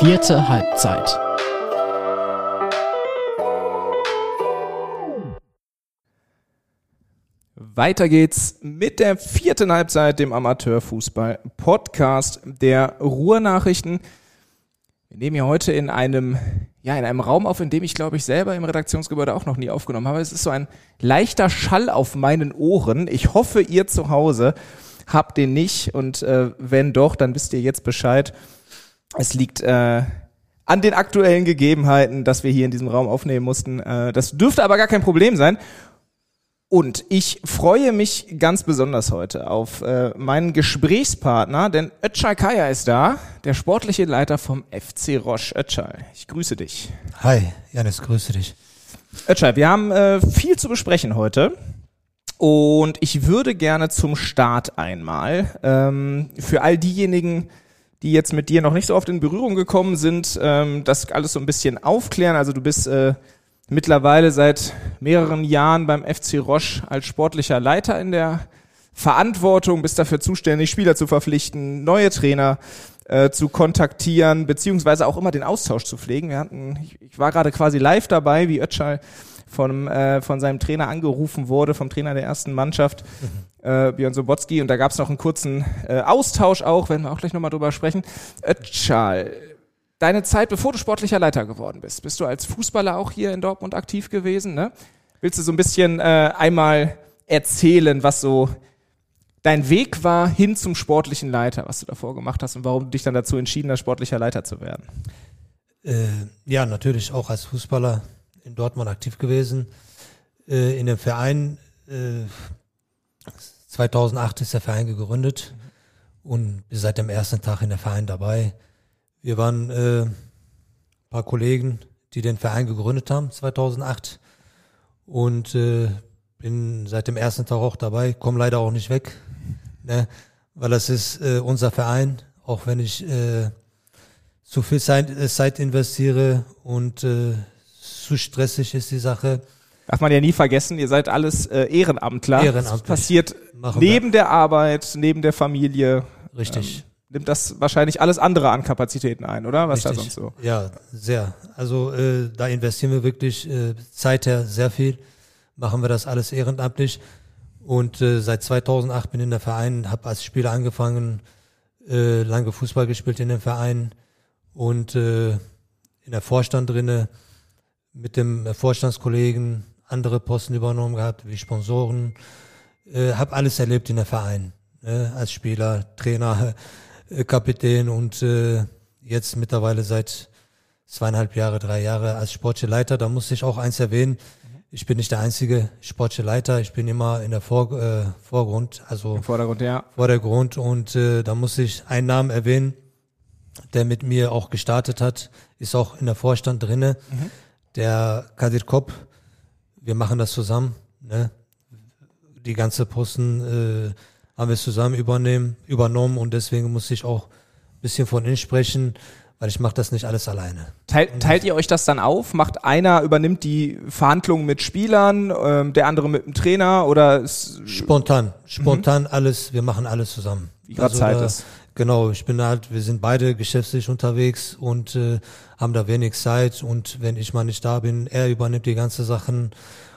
Vierte Halbzeit. Weiter geht's mit der vierten Halbzeit, dem Amateurfußball-Podcast der Ruhrnachrichten. Wir nehmen hier heute in einem, ja, in einem Raum auf, in dem ich, glaube ich, selber im Redaktionsgebäude auch noch nie aufgenommen habe. Es ist so ein leichter Schall auf meinen Ohren. Ich hoffe, ihr zu Hause habt den nicht und äh, wenn doch, dann wisst ihr jetzt Bescheid. Es liegt äh, an den aktuellen Gegebenheiten, dass wir hier in diesem Raum aufnehmen mussten. Äh, das dürfte aber gar kein Problem sein. Und ich freue mich ganz besonders heute auf äh, meinen Gesprächspartner, denn Ötschal Kaya ist da, der sportliche Leiter vom FC Roche. Ötschal, ich grüße dich. Hi, Janis, grüße dich. Ötschal, wir haben äh, viel zu besprechen heute. Und ich würde gerne zum Start einmal ähm, für all diejenigen, die jetzt mit dir noch nicht so oft in Berührung gekommen sind, ähm, das alles so ein bisschen aufklären. Also du bist äh, mittlerweile seit mehreren Jahren beim FC Roche als sportlicher Leiter in der Verantwortung, bist dafür zuständig, Spieler zu verpflichten, neue Trainer äh, zu kontaktieren, beziehungsweise auch immer den Austausch zu pflegen. Wir hatten, ich, ich war gerade quasi live dabei, wie Ötschal von, äh, von seinem Trainer angerufen wurde, vom Trainer der ersten Mannschaft, mhm. äh, Björn Sobotzki. Und da gab es noch einen kurzen äh, Austausch auch, werden wir auch gleich nochmal drüber sprechen. Ötschal, deine Zeit, bevor du sportlicher Leiter geworden bist, bist du als Fußballer auch hier in Dortmund aktiv gewesen. Ne? Willst du so ein bisschen äh, einmal erzählen, was so dein Weg war hin zum sportlichen Leiter, was du davor gemacht hast und warum du dich dann dazu entschieden hast, sportlicher Leiter zu werden? Äh, ja, natürlich auch als Fußballer in Dortmund aktiv gewesen. Äh, in dem Verein, äh, 2008 ist der Verein gegründet mhm. und bin seit dem ersten Tag in der Verein dabei. Wir waren äh, ein paar Kollegen, die den Verein gegründet haben, 2008. Und äh, bin seit dem ersten Tag auch dabei, komme leider auch nicht weg, ne? weil das ist äh, unser Verein, auch wenn ich äh, zu viel Zeit, äh, Zeit investiere und äh, zu stressig ist die Sache. Darf man ja nie vergessen, ihr seid alles äh, Ehrenamtler. Ehrenamtlich. Das passiert Machen neben wir. der Arbeit, neben der Familie. Richtig. Ähm, nimmt das wahrscheinlich alles andere an Kapazitäten ein, oder? Was Richtig. da sonst so? Ja, sehr. Also äh, da investieren wir wirklich äh, seither sehr viel. Machen wir das alles ehrenamtlich. Und äh, seit 2008 bin ich in der Verein, habe als Spieler angefangen, äh, lange Fußball gespielt in dem Verein und äh, in der Vorstand drinne mit dem Vorstandskollegen andere Posten übernommen gehabt, wie Sponsoren. Äh, habe alles erlebt in der Verein, äh, als Spieler, Trainer, äh, Kapitän und äh, jetzt mittlerweile seit zweieinhalb Jahre, drei Jahre als sportliche Leiter. Da muss ich auch eins erwähnen. Ich bin nicht der einzige sportliche Leiter. Ich bin immer in der Vor äh, Vorgrund, also Im Vordergrund, ja. Vordergrund. Und äh, da muss ich einen Namen erwähnen, der mit mir auch gestartet hat, ist auch in der Vorstand drinne. Mhm. Der Kadir Kopp. Wir machen das zusammen. Ne? Die ganze Posten äh, haben wir zusammen übernehmen, übernommen und deswegen muss ich auch ein bisschen von innen sprechen, weil ich mache das nicht alles alleine. Teilt, teilt ihr euch das dann auf? Macht einer übernimmt die Verhandlungen mit Spielern, ähm, der andere mit dem Trainer oder spontan, spontan mhm. alles. Wir machen alles zusammen. Wie gerade also Zeit da, ist. Genau, ich bin halt, wir sind beide geschäftlich unterwegs und äh, haben da wenig Zeit und wenn ich mal nicht da bin, er übernimmt die ganze Sachen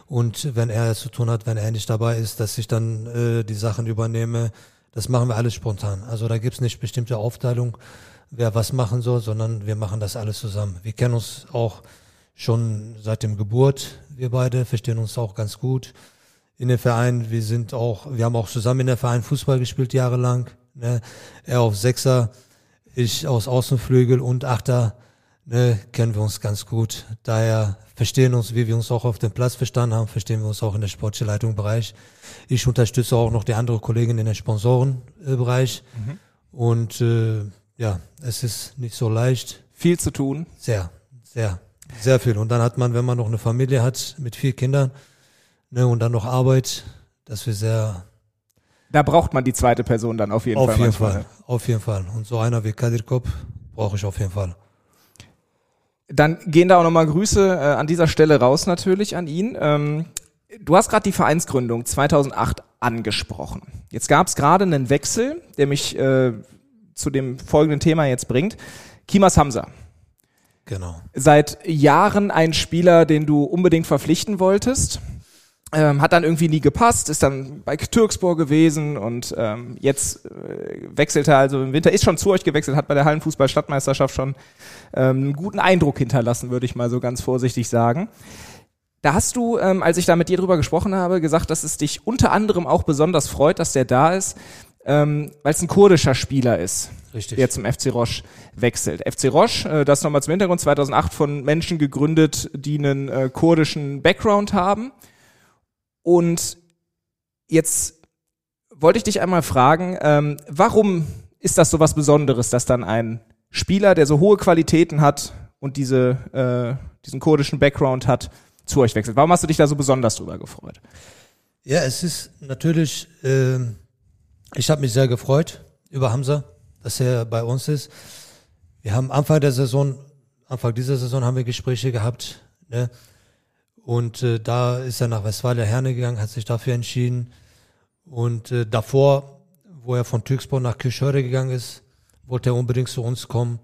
und wenn er zu tun hat, wenn er nicht dabei ist, dass ich dann äh, die Sachen übernehme. Das machen wir alles spontan. Also da gibt's nicht bestimmte Aufteilung, wer was machen soll, sondern wir machen das alles zusammen. Wir kennen uns auch schon seit dem Geburt, wir beide, verstehen uns auch ganz gut in den Verein. Wir sind auch, wir haben auch zusammen in der Verein Fußball gespielt jahrelang. Ne? Er auf Sechser, ich aus Außenflügel und Achter ne, kennen wir uns ganz gut. Daher verstehen uns, wie wir uns auch auf dem Platz verstanden haben, verstehen wir uns auch in der sportlichen Leitungsbereich. Ich unterstütze auch noch die andere Kollegin in der Sponsorenbereich. Mhm. Und äh, ja, es ist nicht so leicht. Viel zu tun. Sehr, sehr, sehr viel. Und dann hat man, wenn man noch eine Familie hat mit vier Kindern ne, und dann noch Arbeit, dass wir sehr da braucht man die zweite Person dann auf jeden auf Fall. Auf jeden manchmal. Fall, auf jeden Fall. Und so einer wie Kadir Kop brauche ich auf jeden Fall. Dann gehen da auch nochmal Grüße äh, an dieser Stelle raus natürlich an ihn. Ähm, du hast gerade die Vereinsgründung 2008 angesprochen. Jetzt gab es gerade einen Wechsel, der mich äh, zu dem folgenden Thema jetzt bringt. Kimas Hamza Genau. Seit Jahren ein Spieler, den du unbedingt verpflichten wolltest. Ähm, hat dann irgendwie nie gepasst, ist dann bei Türkspor gewesen und ähm, jetzt äh, wechselt er also im Winter, ist schon zu euch gewechselt, hat bei der Hallenfußball-Stadtmeisterschaft schon ähm, einen guten Eindruck hinterlassen, würde ich mal so ganz vorsichtig sagen. Da hast du, ähm, als ich da mit dir drüber gesprochen habe, gesagt, dass es dich unter anderem auch besonders freut, dass der da ist, ähm, weil es ein kurdischer Spieler ist, Richtig. der zum FC Roche wechselt. FC Roche, äh, das nochmal zum Hintergrund, 2008 von Menschen gegründet, die einen äh, kurdischen Background haben. Und jetzt wollte ich dich einmal fragen, ähm, warum ist das so was Besonderes, dass dann ein Spieler, der so hohe Qualitäten hat und diese, äh, diesen kurdischen Background hat, zu euch wechselt? Warum hast du dich da so besonders drüber gefreut? Ja, es ist natürlich, äh, ich habe mich sehr gefreut über Hamza, dass er bei uns ist. Wir haben Anfang der Saison, Anfang dieser Saison haben wir Gespräche gehabt, ne? Und äh, da ist er nach Westfalia Herne gegangen, hat sich dafür entschieden. Und äh, davor, wo er von Türkspor nach Kirchhörde gegangen ist, wollte er unbedingt zu uns kommen.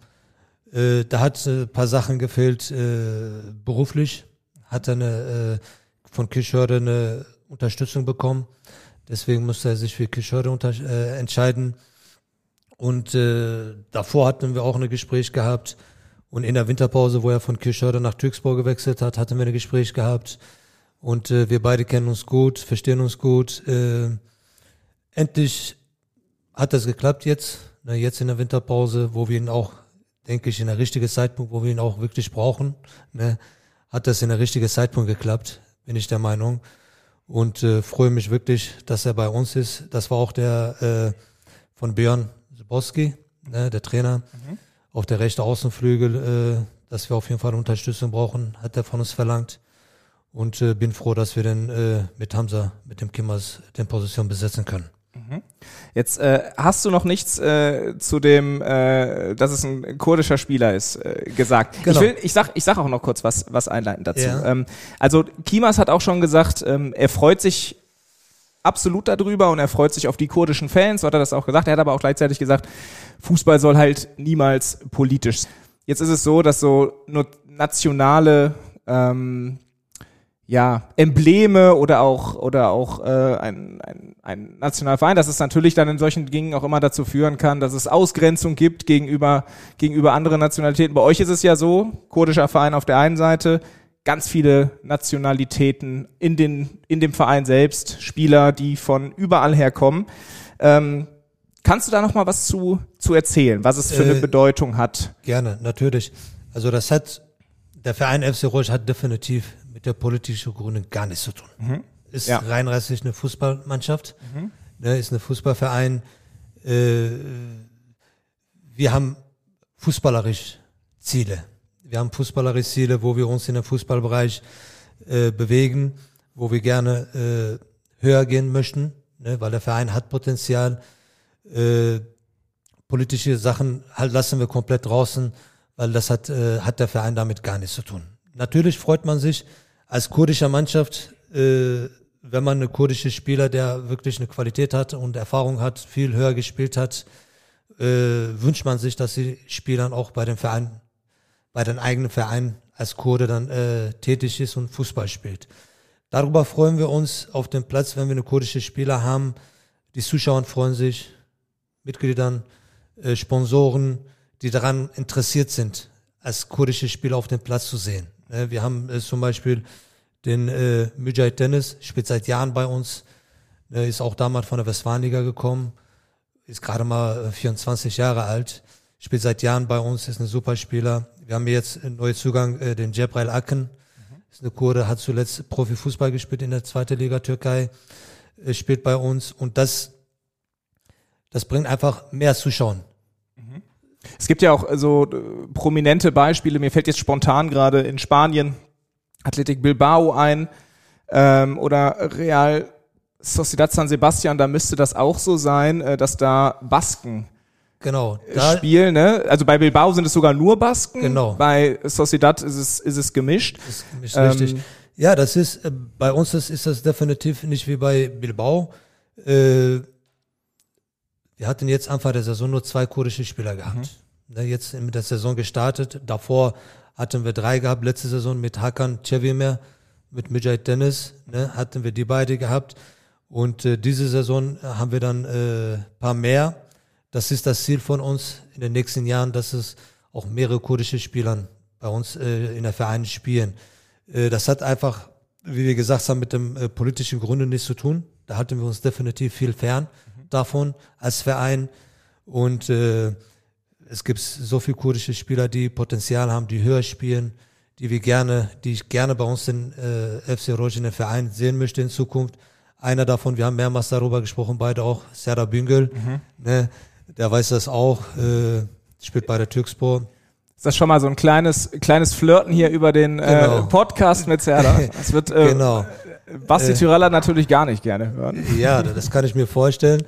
Äh, da hat äh, ein paar Sachen gefehlt, äh, beruflich. Hat er eine, äh, von Kirchhörde eine Unterstützung bekommen. Deswegen musste er sich für Kirchhörde äh, entscheiden. Und äh, davor hatten wir auch ein Gespräch gehabt. Und in der Winterpause, wo er von Kirchhörde nach Türkspor gewechselt hat, hatten wir ein Gespräch gehabt. Und äh, wir beide kennen uns gut, verstehen uns gut. Äh, endlich hat das geklappt jetzt, ne, jetzt in der Winterpause, wo wir ihn auch, denke ich, in der richtigen Zeitpunkt, wo wir ihn auch wirklich brauchen, ne, hat das in der richtigen Zeitpunkt geklappt, bin ich der Meinung. Und äh, freue mich wirklich, dass er bei uns ist. Das war auch der äh, von Björn Zeboski, ne, der Trainer, mhm. Auf der rechten Außenflügel, äh, dass wir auf jeden Fall Unterstützung brauchen, hat er von uns verlangt. Und äh, bin froh, dass wir den äh, mit Hamza, mit dem Kimmers, den Position besetzen können. Jetzt äh, hast du noch nichts äh, zu dem, äh, dass es ein kurdischer Spieler ist, äh, gesagt. Genau. Ich, will, ich, sag, ich sag auch noch kurz was, was einleitend dazu. Ja. Ähm, also Kimas hat auch schon gesagt, ähm, er freut sich absolut darüber und er freut sich auf die kurdischen Fans, so hat er das auch gesagt. Er hat aber auch gleichzeitig gesagt, Fußball soll halt niemals politisch. sein. Jetzt ist es so, dass so nur nationale ähm, ja, Embleme oder auch oder auch äh, ein, ein, ein nationaler Verein, dass es natürlich dann in solchen Dingen auch immer dazu führen kann, dass es Ausgrenzung gibt gegenüber gegenüber anderen Nationalitäten. Bei euch ist es ja so, kurdischer Verein auf der einen Seite, ganz viele Nationalitäten in den in dem Verein selbst, Spieler, die von überall herkommen. Ähm, kannst du da noch mal was zu zu erzählen, was es für eine Äh, Bedeutung hat? Gerne, natürlich. Also das hat, der Verein FC Rush hat definitiv mit der politischen Gründung gar nichts zu tun. Ist Ja. rein rassisch eine Fußballmannschaft, ne, ist ein Fußballverein. Äh, wir haben fußballerisch Ziele. Wir haben fußballerisch Ziele, wo wir uns in den Fußballbereich äh, bewegen, wo wir gerne äh, höher gehen möchten, ne, weil der Verein hat Potenzial. Äh, politische Sachen halt lassen wir komplett draußen, weil das hat, äh, hat der Verein damit gar nichts zu tun. Natürlich freut man sich als kurdischer Mannschaft, äh, wenn man eine kurdische Spieler, der wirklich eine Qualität hat und Erfahrung hat, viel höher gespielt hat, äh, wünscht man sich, dass die Spielern auch bei dem Verein, bei den eigenen Verein als Kurde dann äh, tätig ist und Fußball spielt. Darüber freuen wir uns auf dem Platz, wenn wir eine kurdische Spieler haben. Die Zuschauer freuen sich, Mitgliedern, äh, Sponsoren, die daran interessiert sind, als kurdische Spieler auf dem Platz zu sehen. Äh, wir haben äh, zum Beispiel den äh, Müjahid Dennis, spielt seit Jahren bei uns, äh, ist auch damals von der Westfalenliga gekommen, ist gerade mal äh, 24 Jahre alt, spielt seit Jahren bei uns, ist ein super Spieler. Wir haben jetzt einen neuen Zugang, äh, den Cebrail Akın, ist eine Kurde, hat zuletzt Profifußball gespielt in der zweiten Liga Türkei, äh, spielt bei uns und das das bringt einfach mehr Zuschauer. Es gibt ja auch so äh, prominente Beispiele. Mir fällt jetzt spontan gerade in Spanien Athletic Bilbao ein ähm, oder Real Sociedad San Sebastian. Da müsste das auch so sein, äh, dass da Basken Genau. äh, Da, spielen. Ne? Also bei Bilbao sind es sogar nur Basken. Genau. Bei Sociedad ist es ist es gemischt. ist nicht Ähm, richtig. Ja, das ist, äh, bei uns ist, ist das definitiv nicht wie bei Bilbao. Äh, wir hatten jetzt Anfang der Saison nur zwei kurdische Spieler gehabt. Ne, jetzt mit der Saison gestartet. Davor hatten wir drei gehabt letzte Saison mit Hakan Cevimer, mit Mijay Dennis, ne, hatten wir die beide gehabt. Und äh, diese Saison haben wir dann äh, paar mehr. Das ist das Ziel von uns in den nächsten Jahren, dass es auch mehrere kurdische Spieler bei uns äh, in der Verein spielen. Äh, das hat einfach, wie wir gesagt haben, mit dem äh, politischen Gründen nichts zu tun. Da halten wir uns definitiv viel fern mhm. davon als Verein. Und äh, es gibt so viele kurdische Spieler, die Potenzial haben, die höher spielen, die wir gerne, die ich gerne bei uns in äh, FC Rojin Verein sehen möchte in Zukunft. Einer davon, wir haben mehrmals darüber gesprochen, beide auch, Serda Büngel, mhm. ne, der weiß das auch, äh, spielt bei der Türkspor. Ist das schon mal so ein kleines, kleines Flirten hier über den äh, genau. äh, Podcast mit Serda? Das wird äh, genau. Basti äh, Tyraller natürlich gar nicht gerne hören. Ja, das kann ich mir vorstellen.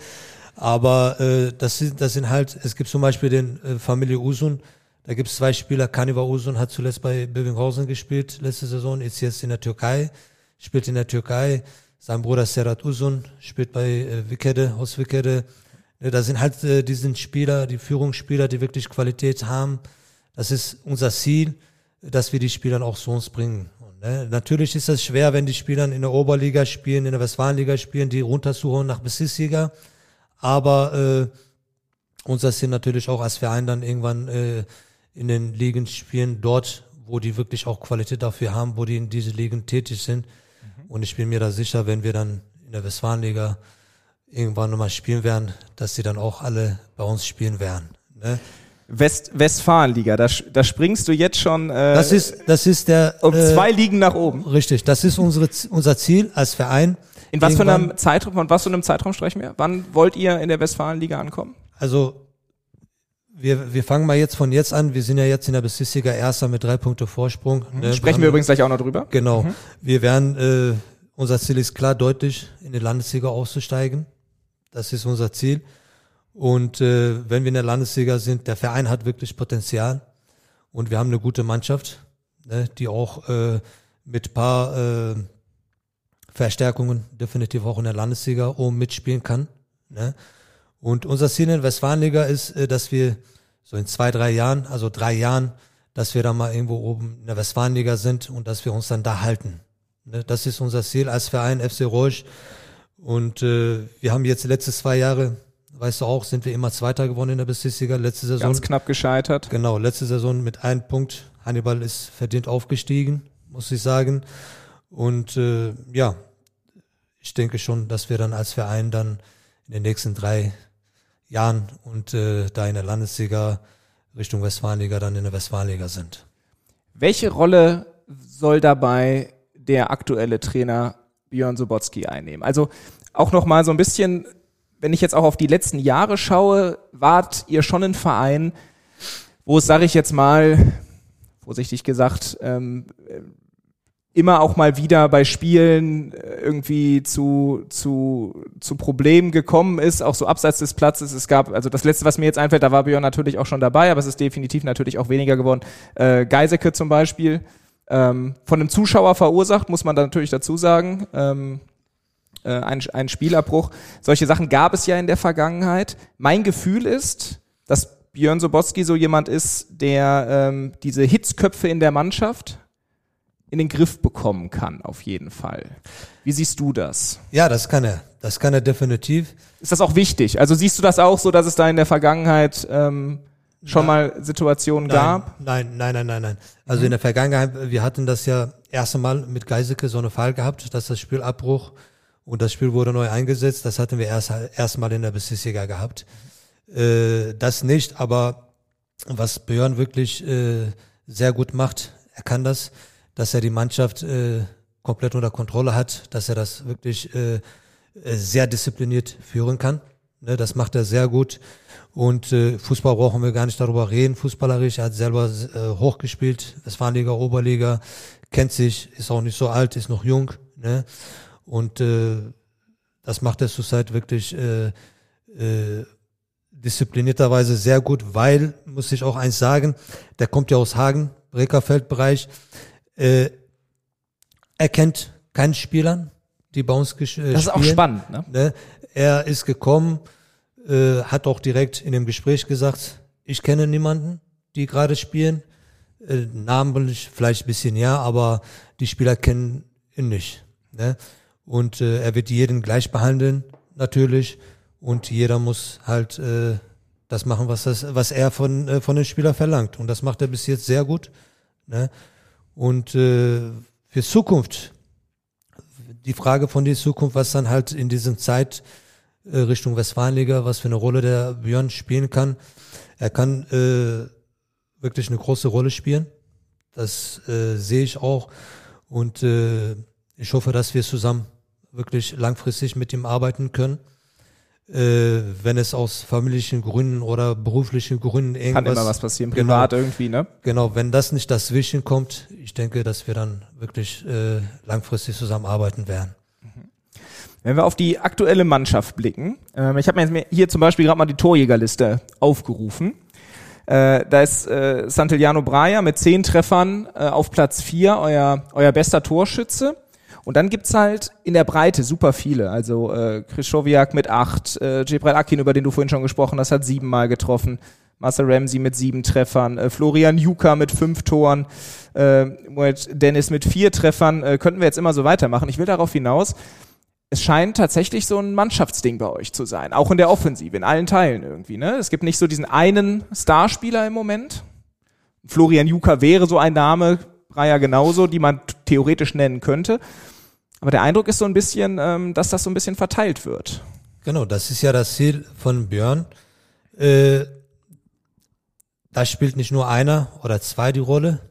Aber äh, das, sind, das sind halt, es gibt zum Beispiel den äh, Familie Usun, da gibt es zwei Spieler, Kaniva Usun hat zuletzt bei Bövinghausen gespielt, letzte Saison, ist jetzt in der Türkei, spielt in der Türkei. Sein Bruder Serhat Usun spielt bei äh, Wikede, aus Wikede. Ja, da sind halt äh, die sind Spieler, die Führungsspieler, die wirklich Qualität haben. Das ist unser Ziel, dass wir die Spieler auch zu uns bringen. Und, ne, natürlich ist es schwer, wenn die Spieler in der Oberliga spielen, in der Westfalenliga spielen, die runterzuholen nach Bezirksliga. Aber äh, unser Ziel natürlich auch als Verein dann irgendwann äh, in den Ligen spielen, dort, wo die wirklich auch Qualität dafür haben, wo die in diese Ligen tätig sind. Mhm. Und ich bin mir da sicher, wenn wir dann in der Westfalenliga irgendwann nochmal spielen werden, dass sie dann auch alle bei uns spielen werden. Ne? West Westfalenliga, da, da springst du jetzt schon. Äh, das ist das ist der um äh, zwei Ligen nach oben. Richtig, das ist unsere unser Ziel als Verein. In was für einem Zeitraum, von was für einem Zeitraum sprechen wir? Wann wollt ihr in der Westfalenliga ankommen? Also wir, wir fangen mal jetzt von jetzt an. Wir sind ja jetzt in der Bezirksliga Erster mit drei Punkte Vorsprung. Mhm. Ne? Sprechen wir, wir übrigens gleich auch noch drüber. Genau. Mhm. Wir werden, äh, unser Ziel ist klar, deutlich in die Landesliga auszusteigen. Das ist unser Ziel. Und äh, wenn wir in der Landesliga sind, der Verein hat wirklich Potenzial und wir haben eine gute Mannschaft, ne, die auch äh, mit paar äh, Verstärkungen definitiv auch in der Landesliga oben mitspielen kann. Ne? Und unser Ziel in der Westfalenliga ist, äh, dass wir so in zwei, drei Jahren, also drei Jahren, dass wir da mal irgendwo oben in der Westfalenliga sind und dass wir uns dann da halten. Ne? Das ist unser Ziel als Verein FC Rouge. Und äh, wir haben jetzt die letzten zwei Jahre, weißt du auch, sind wir immer Zweiter geworden in der Bezirksliga. Letzte Saison. Ganz knapp gescheitert. Genau, letzte Saison mit einem Punkt. Hannibal ist verdient aufgestiegen, muss ich sagen. Und äh, ja, ich denke schon, dass wir dann als Verein dann in den nächsten drei Jahren und äh, da in der Landesliga Richtung Westfalenliga dann in der Westfalenliga sind. Welche Rolle soll dabei der aktuelle Trainer Björn Sobotski einnehmen. Also auch noch mal so ein bisschen, wenn ich jetzt auch auf die letzten Jahre schaue, wart ihr schon ein Verein, wo es, sage ich jetzt mal, vorsichtig gesagt, ähm, immer auch mal wieder bei Spielen äh, irgendwie zu, zu, zu Problemen gekommen ist, auch so abseits des Platzes. Es gab, also das letzte, was mir jetzt einfällt, da war Björn natürlich auch schon dabei, aber es ist definitiv natürlich auch weniger geworden. Äh, Geisecke zum Beispiel, ähm, von einem Zuschauer verursacht, muss man da natürlich dazu sagen. Ähm, äh, ein, ein Spielerbruch. Solche Sachen gab es ja in der Vergangenheit. Mein Gefühl ist, dass Björn Soboski so jemand ist, der ähm, diese Hitzköpfe in der Mannschaft in den Griff bekommen kann, auf jeden Fall. Wie siehst du das? Ja, das kann er. Das kann er definitiv. Ist das auch wichtig? Also siehst du das auch so, dass es da in der Vergangenheit ähm, schon nein, mal Situationen nein, gab? Nein, nein, nein, nein, nein. Also mhm. in der Vergangenheit, wir hatten das ja erste Mal mit Geiseke so eine Fall gehabt, dass das Spiel Abbruch und das Spiel wurde neu eingesetzt. Das hatten wir erst erstmal in der Bezirksliga gehabt. Äh, das nicht, aber was Björn wirklich äh, sehr gut macht, er kann das, dass er die Mannschaft äh, komplett unter Kontrolle hat, dass er das wirklich äh, sehr diszipliniert führen kann. Ne, das macht er sehr gut. Und äh, Fußball brauchen wir gar nicht darüber reden. Fußballerisch, er hat selber äh, hochgespielt, Westfalenliga, Oberliga, kennt sich, ist auch nicht so alt, ist noch jung. Ne? Und äh, das macht er zurzeit wirklich äh, äh, disziplinierterweise sehr gut, weil, muss ich auch eins sagen, der kommt ja aus Hagen, Breckerfeldbereich. Äh, er kennt keinen Spielern, die bei uns äh, spielen. Das ist auch spannend, ne? ne? Er ist gekommen, äh, hat auch direkt in dem Gespräch gesagt, ich kenne niemanden, die gerade spielen. Äh, namentlich vielleicht ein bisschen ja, aber die Spieler kennen ihn nicht. Ne? Und äh, er wird jeden gleich behandeln, natürlich. Und jeder muss halt äh, das machen, was, das, was er von, äh, von den Spielern verlangt. Und das macht er bis jetzt sehr gut. Ne? Und äh, für Zukunft, die Frage von der Zukunft, was dann halt in diesem Zeit äh, Richtung Westfalenliga, was für eine Rolle der Björn spielen kann. Er kann äh, wirklich eine große Rolle spielen. Das äh, sehe ich auch. Und äh, ich hoffe, dass wir zusammen wirklich langfristig mit ihm arbeiten können äh, wenn es aus familiären Gründen oder beruflichen Gründen irgendwas... Kann immer was passieren, privat genau, irgendwie, ne? Genau, wenn das nicht dazwischen kommt, ich denke, dass wir dann wirklich äh, langfristig zusammenarbeiten werden. Wenn wir auf die aktuelle Mannschaft blicken, ähm, ich habe mir jetzt hier zum Beispiel gerade mal die Torjägerliste aufgerufen. Äh, da ist äh, Santillano Braja mit zehn Treffern äh, auf Platz vier, euer, euer bester Torschütze. Und dann gibt's halt in der Breite super viele. Also äh, Krischowiak mit acht, äh, Akin, über den du vorhin schon gesprochen hast, hat siebenmal getroffen. Marcel Ramsey mit sieben Treffern, äh, Florian Juka mit fünf Toren, äh, Dennis mit vier Treffern. Äh, könnten wir jetzt immer so weitermachen. Ich will darauf hinaus, es scheint tatsächlich so ein Mannschaftsding bei euch zu sein, auch in der Offensive, in allen Teilen irgendwie. Ne? Es gibt nicht so diesen einen Starspieler im Moment. Florian Juka wäre so ein Name, Breyer genauso, die man theoretisch nennen könnte. Aber der Eindruck ist so ein bisschen, ähm, dass das so ein bisschen verteilt wird. Genau, das ist ja das Ziel von Björn. Äh, da spielt nicht nur einer oder zwei die Rolle.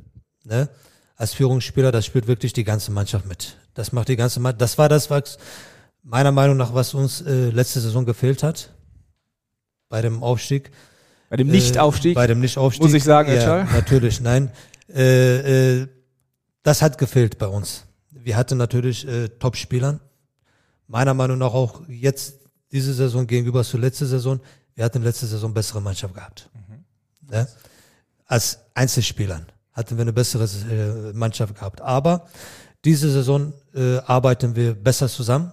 Ne? Als Führungsspieler, das spielt wirklich die ganze Mannschaft mit. Das macht die ganze Mannschaft. Das war das, was meiner Meinung nach, was uns äh, letzte Saison gefehlt hat. Bei dem Aufstieg. Bei dem Nichtaufstieg? Äh, bei dem Nichtaufstieg. Muss ich sagen, ja, Natürlich, nein. Äh, äh, das hat gefehlt bei uns wir hatten natürlich äh, Top-Spielern. Meiner Meinung nach auch jetzt diese Saison gegenüber zur letzten Saison. Wir hatten letzte Saison bessere Mannschaft gehabt. Mhm. Ja? Als Einzelspielern hatten wir eine bessere äh, Mannschaft gehabt. Aber diese Saison äh, arbeiten wir besser zusammen.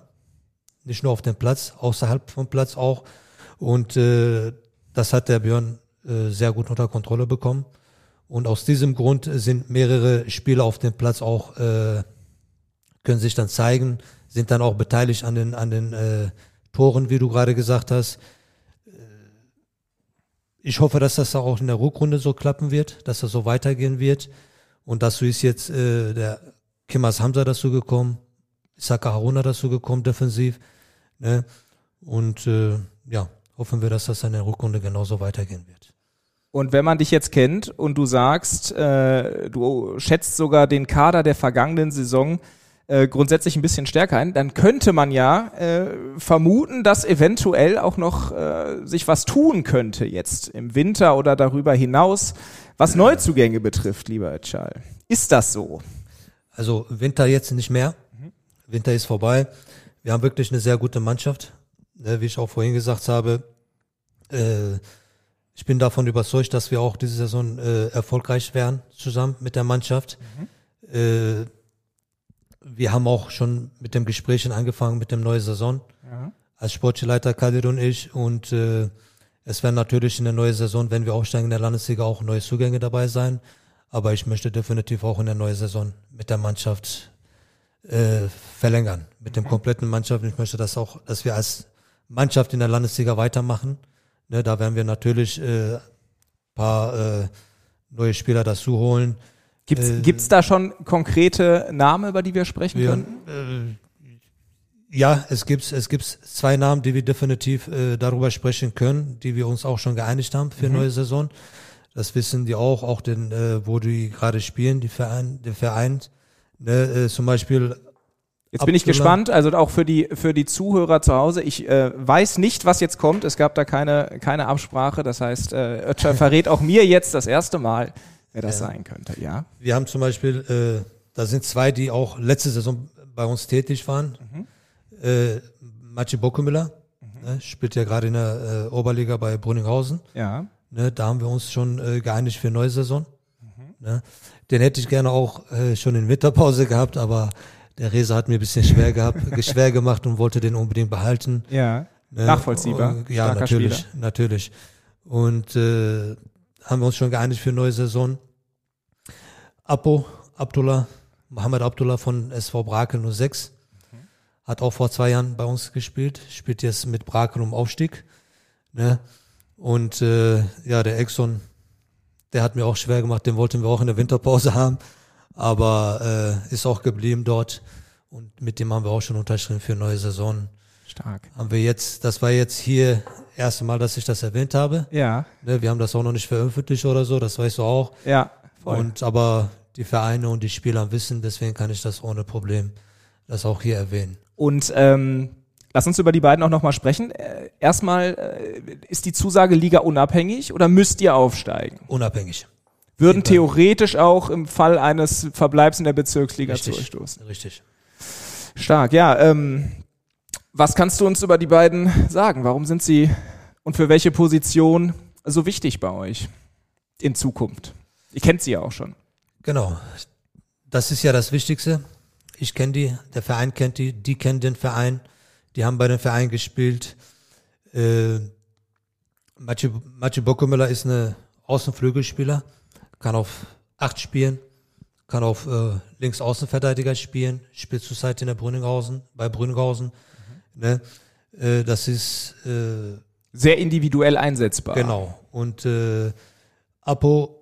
Nicht nur auf dem Platz, außerhalb vom Platz auch. Und äh, das hat der Björn äh, sehr gut unter Kontrolle bekommen. Und aus diesem Grund sind mehrere Spieler auf dem Platz auch äh, können sich dann zeigen, sind dann auch beteiligt an den, an den äh, Toren, wie du gerade gesagt hast. Äh, ich hoffe, dass das auch in der Rückrunde so klappen wird, dass das so weitergehen wird. Und dazu ist jetzt äh, der Kimas Hamza dazu gekommen, Isaka Haruna dazu gekommen, defensiv. Ne? Und äh, ja, hoffen wir, dass das in der Rückrunde genauso weitergehen wird. Und wenn man dich jetzt kennt und du sagst, äh, du schätzt sogar den Kader der vergangenen Saison äh, grundsätzlich ein bisschen stärker ein, dann könnte man ja äh, vermuten, dass eventuell auch noch äh, sich was tun könnte jetzt im Winter oder darüber hinaus, was Neuzugänge betrifft, lieber Echal. Ist das so? Also Winter jetzt nicht mehr. Winter ist vorbei. Wir haben wirklich eine sehr gute Mannschaft. Ne, wie ich auch vorhin gesagt habe, äh, ich bin davon überzeugt, dass wir auch diese Saison äh, erfolgreich werden zusammen mit der Mannschaft. Mhm. Äh, wir haben auch schon mit dem Gesprächen angefangen mit dem neuen Saison. Ja. Als Sportleiter Kadir und ich. Und es werden natürlich in der neuen Saison, wenn wir aufsteigen in der Landesliga, auch neue Zugänge dabei sein. Aber ich möchte definitiv auch in der neuen Saison mit der Mannschaft äh, verlängern. Mit dem kompletten Mannschaft. Ich möchte das auch, dass wir als Mannschaft in der Landesliga weitermachen. Ne, da werden wir natürlich äh, paar äh, neue Spieler dazu holen. Gibt's, äh, gibt's da schon konkrete Namen, über die wir sprechen ja, können? Äh, ja, es gibt es gibt zwei Namen, die wir definitiv äh, darüber sprechen können, die wir uns auch schon geeinigt haben für mhm. neue Saison. Das wissen die auch, auch den, äh, wo die gerade spielen, die Verein, der Verein. Ne, äh, zum Beispiel Jetzt bin ich gespannt, also auch für die für die Zuhörer zu Hause. Ich äh, weiß nicht, was jetzt kommt. Es gab da keine keine Absprache. Das heißt, äh, Ötscher verrät auch mir jetzt das erste Mal, wer das ja. sein könnte, ja. Wir haben zum Beispiel, äh, da sind zwei, die auch letzte Saison bei uns tätig waren. Mhm. Äh, Maciej Bockemüller, mhm. ne, spielt ja gerade in der äh, Oberliga bei Brunninghausen. Ja. Ne, da haben wir uns schon äh, geeinigt für neue Saison. Mhm. Ne. Den hätte ich gerne auch äh, schon in Winterpause gehabt, aber der Resa hat mir ein bisschen schwer gehabt, schwer gemacht und wollte den unbedingt behalten. Ja. Ne? Nachvollziehbar. Und, ja, natürlich, Spieler. natürlich. Und äh, haben wir uns schon geeinigt für neue Saison. Apo Abdullah, Mohammed Abdullah von SV Brakel 06. Hat auch vor zwei Jahren bei uns gespielt, spielt jetzt mit Brakel um Aufstieg. Ne? Und äh, ja, der Exxon, der hat mir auch schwer gemacht, den wollten wir auch in der Winterpause haben, aber äh, ist auch geblieben dort. Und mit dem haben wir auch schon unterschrieben für neue Saison. Stark. Haben wir jetzt, das war jetzt hier erste Mal, dass ich das erwähnt habe. Ja, Ne, wir haben das auch noch nicht veröffentlicht oder so, das weißt du auch. ja, voll. Und aber die Vereine und die Spieler wissen, deswegen kann ich das ohne Problem das auch hier erwähnen. Und ähm, lass uns über die beiden auch nochmal sprechen. Äh, erstmal, äh, ist die Zusage Liga unabhängig oder müsst ihr aufsteigen? Unabhängig. Würden theoretisch auch im Fall eines Verbleibs in der Bezirksliga Richtig. stoßen. Richtig. Stark, ja. Ähm, was kannst du uns über die beiden sagen? Warum sind sie und für welche Position so wichtig bei euch in Zukunft? Ihr kennt sie ja auch schon. Genau. Das ist ja das Wichtigste. Ich kenne die, der Verein kennt die, die kennen den Verein, die haben bei dem Verein gespielt. Äh, Maciej Maciej ist eine Außenflügelspieler, kann auf acht spielen, kann auf äh, links Außenverteidiger spielen, spielt zurzeit in der Brünninghausen, bei Brünninghausen. Ne? Äh, das ist äh, Sehr individuell einsetzbar. Genau. Und äh, Apo,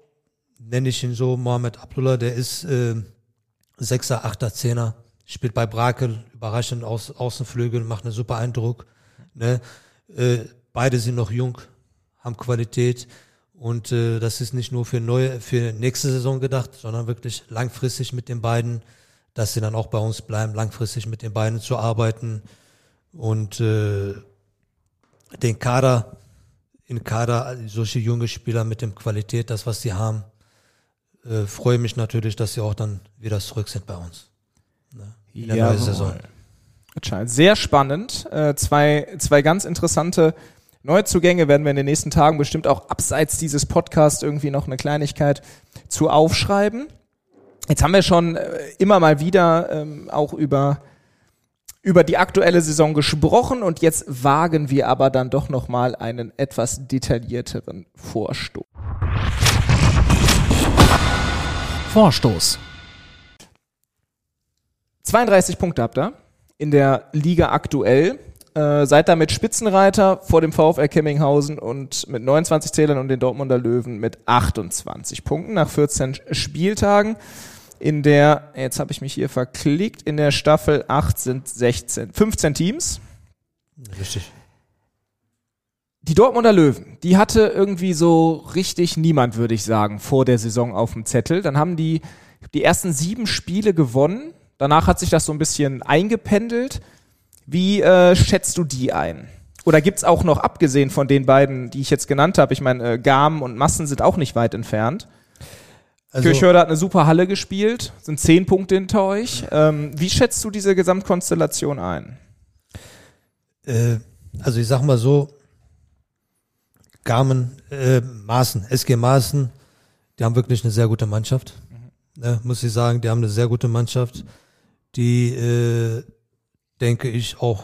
nenne ich ihn so, Mohamed Abdullah, der ist äh, Sechser, Achter, Zehner, spielt bei Brakel, überraschend aus, Außenflügel, macht einen super Eindruck. Ne? Äh, beide sind noch jung, haben Qualität und äh, das ist nicht nur für neue, für nächste Saison gedacht, sondern wirklich langfristig mit den beiden, dass sie dann auch bei uns bleiben, langfristig mit den beiden zu arbeiten und äh, den Kader in Kader solche junge Spieler mit dem Qualität, das was sie haben, äh, freue mich natürlich, dass sie auch dann wieder zurück sind bei uns. In der neuen Saison. Sehr spannend. Äh, zwei, zwei ganz interessante Neuzugänge werden wir in den nächsten Tagen bestimmt auch abseits dieses Podcasts irgendwie noch eine Kleinigkeit zu aufschreiben. Jetzt haben wir schon äh, immer mal wieder ähm, auch über über die aktuelle Saison gesprochen und jetzt wagen wir aber dann doch noch mal einen etwas detaillierteren Vorstoß. Vorstoß. 32 Punkte habt ihr in der Liga aktuell. Äh, seid damit Spitzenreiter vor dem VfL Kemminghausen und mit 29 Zählern und den Dortmunder Löwen mit 28 Punkten nach 14 Spieltagen. In der, jetzt habe ich mich hier verklickt, in der Staffel 8 sind 16, 15 Teams. Richtig. Die Dortmunder Löwen, die hatte irgendwie so richtig niemand, würde ich sagen, vor der Saison auf dem Zettel. Dann haben die die ersten sieben Spiele gewonnen. Danach hat sich das so ein bisschen eingependelt. Wie äh, schätzt du die ein? Oder gibt's auch noch, abgesehen von den beiden, die ich jetzt genannt habe, ich meine, äh, Garm und Massen sind auch nicht weit entfernt. Also, Kirchhörder hat eine super Halle gespielt, sind zehn Punkte hinter euch. Ähm, wie schätzt du diese Gesamtkonstellation ein? äh, also ich sag mal so, Garmen, äh, Maaßen, SG Maaßen, die haben wirklich eine sehr gute Mannschaft. Ne, muss ich sagen, die haben eine sehr gute Mannschaft, die, äh, denke ich, auch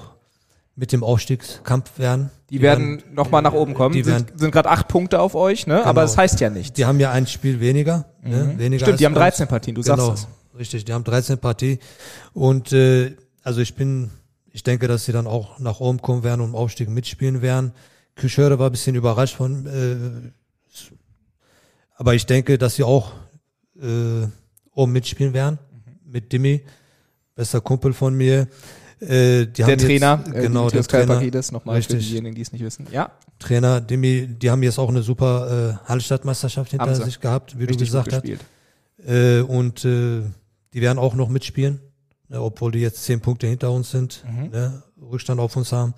mit dem Aufstiegskampf werden. Die, werden, noch mal nach oben kommen. die sind werden- sind gerade acht Punkte auf euch, ne? Aber Genau. das heißt ja nichts. Die haben ja ein Spiel weniger. Ne? weniger Stimmt, die haben 13 Partien, du genau, sagst es. Richtig, die haben 13 Partien. Und äh, also ich bin, ich denke, dass sie dann auch nach oben kommen werden und im Aufstieg mitspielen werden. Küchöre war ein bisschen überrascht von, äh, aber ich denke, dass sie auch äh, oben mitspielen werden. Mit Dimi, bester Kumpel von mir. Äh, die Der Trainer, jetzt, äh, genau, der Trainer, Kalpakidis, nochmal für Richtig. diejenigen, die es nicht wissen. Ja, Trainer Dimi, die haben jetzt auch eine super äh, Hallstattmeisterschaft hinter sich gehabt, wie du richtig gesagt gut hast. Äh, und äh, die werden auch noch mitspielen, ne, obwohl die jetzt zehn Punkte hinter uns sind, Mhm. ne, Rückstand auf uns haben.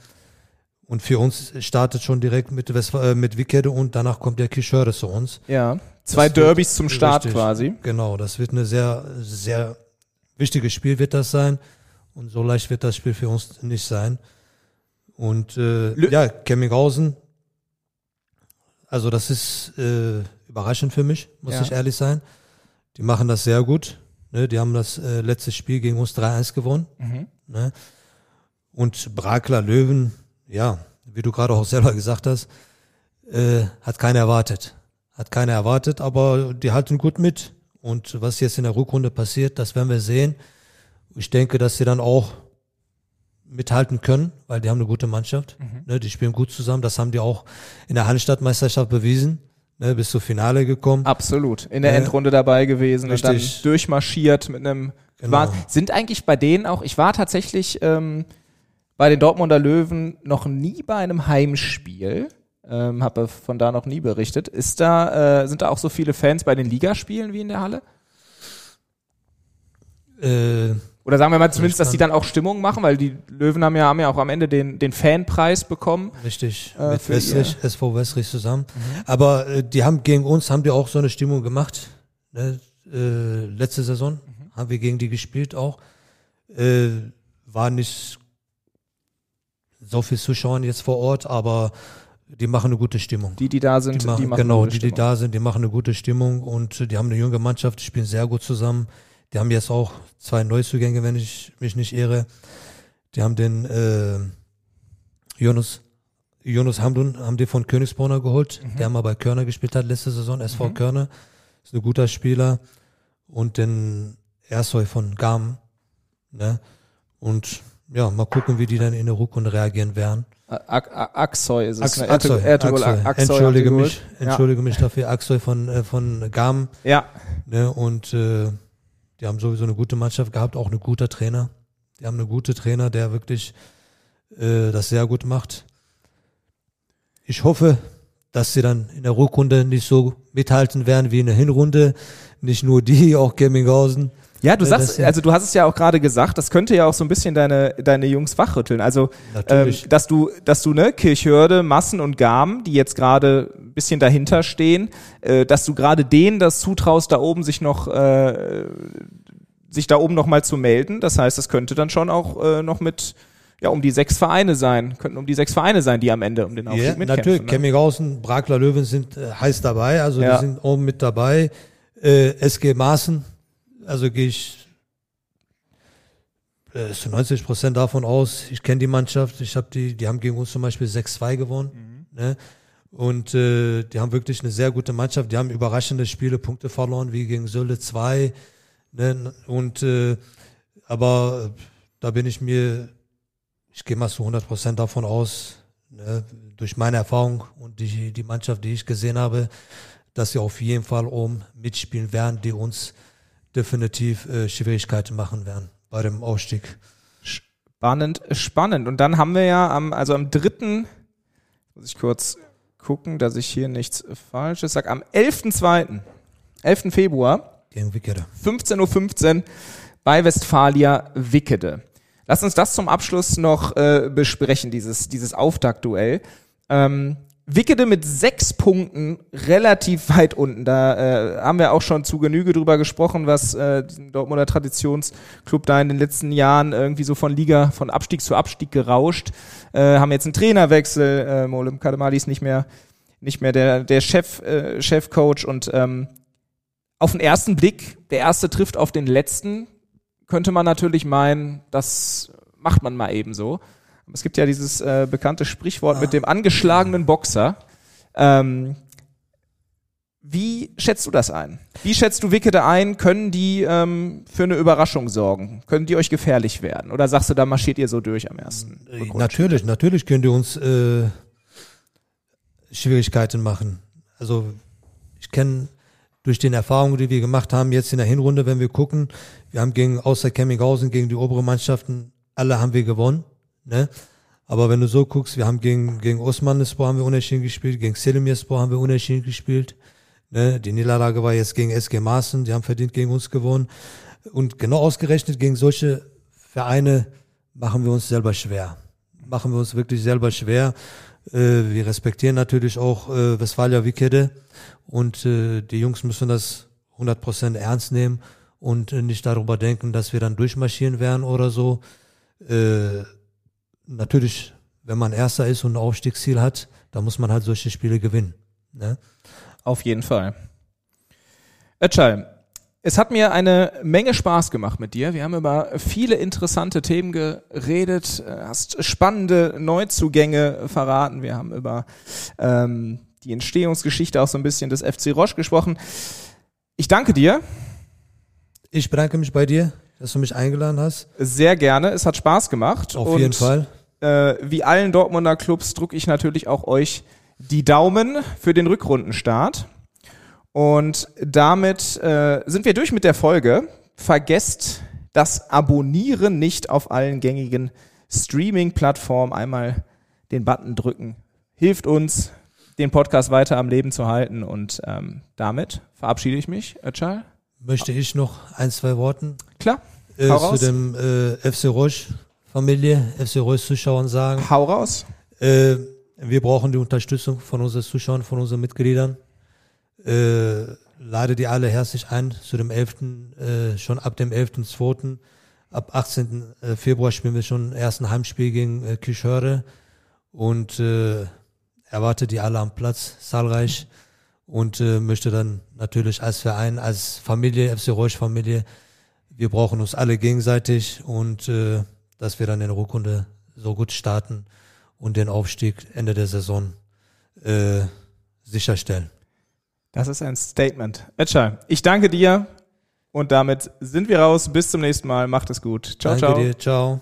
Und für uns startet schon direkt mit, äh, mit Wickede und danach kommt der Kischöre zu uns. Ja, zwei Das wird- Derbys zum Start richtig. quasi. Genau, das wird eine sehr, sehr wichtiges Spiel wird das sein. Und so leicht wird das Spiel für uns nicht sein. Und äh, ja, Kemminghausen, also das ist äh, überraschend für mich, muss Ja. ich ehrlich sein. Die machen das sehr gut. Ne? Die haben das äh, letzte Spiel gegen uns 3-1 gewonnen. Mhm. Ne? Und Brakler Löwen, ja, wie du gerade auch selber gesagt hast, äh, hat keiner erwartet. Hat keiner erwartet, aber die halten gut mit. Und was jetzt in der Rückrunde passiert, das werden wir sehen. Ich denke, dass sie dann auch mithalten können, weil die haben eine gute Mannschaft. Mhm. Ne, die spielen gut zusammen. Das haben die auch in der Handstadtmeisterschaft bewiesen. Ne, bis zur Finale gekommen. Absolut. In der Äh, Endrunde dabei gewesen und dann richtig. durchmarschiert mit einem. Genau. War, sind eigentlich bei denen auch, ich war tatsächlich ähm, bei den Dortmunder Löwen noch nie bei einem Heimspiel. Ähm, habe von da noch nie berichtet. Ist da, äh, sind da auch so viele Fans bei den Ligaspielen wie in der Halle? Äh, Oder sagen wir mal zumindest, dass die dann auch Stimmung machen, weil die Löwen haben ja, haben ja auch am Ende den, den Fanpreis bekommen. Richtig, Äh, mit Westrich, SV Westrich zusammen. Aber äh, die haben gegen uns, haben die auch so eine Stimmung gemacht. Ne? Äh, letzte Saison haben wir gegen die gespielt auch. Äh, war nicht so viel Zuschauer jetzt vor Ort, aber die machen eine gute Stimmung. Die, die da sind, Die machen, machen genau, gute die, die Stimmung. da sind, die machen eine gute Stimmung und die haben eine junge Mannschaft, die spielen sehr gut zusammen. Die haben jetzt auch zwei Neuzugänge, wenn ich mich nicht irre. Die haben den äh, Jonas, Jonas Hamdun, haben die von Königsbrunner geholt, Mhm. der mal bei Körner gespielt hat letzte Saison, SV Körner. Ist ein guter Spieler. Und den Ersoy von Gam. Ne? Und ja, mal gucken, wie die dann in der Rückrunde reagieren werden. Aksoy ist es. Ne? Haben entschuldige mich, entschuldige mich dafür, Axel von, äh, von Gam, Ja, ne, und, äh, die haben sowieso eine gute Mannschaft gehabt, auch ein guter Trainer. Die haben einen guten Trainer, der wirklich, äh, das sehr gut macht. Ich hoffe, dass sie dann in der Rückrunde nicht so mithalten werden wie in der Hinrunde. Nicht nur die, auch Gemminghausen. Ja, du sagst, das also du hast es ja auch gerade gesagt, das könnte ja auch so ein bisschen deine, deine Jungs wachrütteln. Also, ähm, dass du, dass du, ne, Kirchhörde, Massen und Gamen, die jetzt gerade ein bisschen dahinter stehen, äh, dass du gerade denen das zutraust, da oben sich noch, äh, sich da oben noch mal zu melden. Das heißt, es könnte dann schon auch äh, noch mit, ja, um die sechs Vereine sein, könnten um die sechs Vereine sein, die am Ende um den Aufstieg Ja, mitkämpfen. natürlich. ne? Chemminghausen, Brakler Löwen sind äh, heiß dabei, also Ja. die sind oben mit dabei. Äh, SG Maaßen, also gehe ich äh, zu 90 Prozent davon aus. Ich kenne die Mannschaft, ich habe die, die haben gegen uns zum Beispiel 6-2 gewonnen. Ne? Und äh, die haben wirklich eine sehr gute Mannschaft. Die haben überraschende Spiele, Punkte verloren, wie gegen Sölde 2. Ne? Und äh, aber da bin ich mir, ich gehe mal zu 100 Prozent davon aus, ne, durch meine Erfahrung und die, die Mannschaft, die ich gesehen habe, dass sie auf jeden Fall oben mitspielen werden, die uns definitiv äh, Schwierigkeiten machen werden bei dem Aufstieg. Spannend, spannend. Und dann haben wir ja am, also am dritten, muss ich kurz gucken, dass ich hier nichts Falsches sage, am 11.2., 11. Februar, Gegen Wickede. 15.15 Uhr bei Westfalia Wickede. Lass uns das zum Abschluss noch äh, besprechen, dieses, dieses Auftaktduell. Ähm, Wickede mit sechs Punkten relativ weit unten. Da äh, haben wir auch schon zu Genüge drüber gesprochen, was äh, diesen Dortmunder Traditionsclub da in den letzten Jahren irgendwie so von Liga, von Abstieg zu Abstieg gerauscht. Äh, haben jetzt einen Trainerwechsel. Äh, Molem Kademali ist nicht mehr, nicht mehr der, der Chef, äh, Chefcoach und ähm, auf den ersten Blick, der erste trifft auf den letzten, könnte man natürlich meinen, das macht man mal eben so. Es gibt ja dieses äh, bekannte Sprichwort mit dem angeschlagenen Boxer. Ähm, wie schätzt du das ein? Wie schätzt du Wickede ein? Können die ähm, für eine Überraschung sorgen? Können die euch gefährlich werden? Oder sagst du, da marschiert ihr so durch am ersten? Äh, Rückrutsch? Natürlich, natürlich können die uns äh, Schwierigkeiten machen. Also ich kenne durch den Erfahrungen, die wir gemacht haben jetzt in der Hinrunde, wenn wir gucken, wir haben gegen außer Kemminghausen gegen die oberen Mannschaften alle haben wir gewonnen, ne? Aber wenn du so guckst, wir haben gegen gegen Osmanlispor haben wir unentschieden gespielt, gegen Selimierspor haben wir unentschieden gespielt. Ne? Die Niederlage war jetzt gegen SG Maaßen, die haben verdient gegen uns gewonnen. Und genau ausgerechnet gegen solche Vereine machen wir uns selber schwer. Machen wir uns wirklich selber schwer. Äh, wir respektieren natürlich auch äh, Westfalia Wickede und äh, die Jungs müssen das 100% ernst nehmen und nicht darüber denken, dass wir dann durchmarschieren werden oder so. Natürlich, wenn man Erster ist und ein Aufstiegsziel hat, dann muss man halt solche Spiele gewinnen. Ne? Auf jeden Fall. Ötschal, es hat mir eine Menge Spaß gemacht mit dir. Wir haben über viele interessante Themen geredet, äh, hast spannende Neuzugänge verraten. Wir haben über ähm, die Entstehungsgeschichte auch so ein bisschen des FC Roche gesprochen. Ich danke dir. Ich bedanke mich bei dir, dass du mich eingeladen hast. Sehr gerne. Es hat Spaß gemacht. Auf jeden Fall. Äh, wie allen Dortmunder Clubs drücke ich natürlich auch euch die Daumen für den Rückrundenstart. Und damit äh, sind wir durch mit der Folge. Vergesst das Abonnieren nicht auf allen gängigen Streaming-Plattformen. Einmal den Button drücken. Hilft uns, den Podcast weiter am Leben zu halten. Und ähm, damit verabschiede ich mich. Özcal? Möchte ich noch ein, zwei Worten Klar. äh, zu dem äh, FC Roche Familie, FC Roche Zuschauern sagen. Hau raus. Äh, wir brauchen die Unterstützung von unseren Zuschauern, von unseren Mitgliedern. Äh, lade die alle herzlich ein zu dem 11., äh, schon ab dem 11.2. Ab 18. Februar spielen wir schon ersten Heimspiel gegen äh, Kischöre und äh, erwarte die alle am Platz, zahlreich und äh, möchte dann natürlich als Verein, als Familie, FC Reusch Familie, wir brauchen uns alle gegenseitig und äh, dass wir dann in der Rückrunde so gut starten und den Aufstieg Ende der Saison äh, sicherstellen. Das ist ein Statement. Etschal, ich danke dir und damit sind wir raus. Bis zum nächsten Mal. Macht es gut. Ciao, Danke ciao. dir, ciao.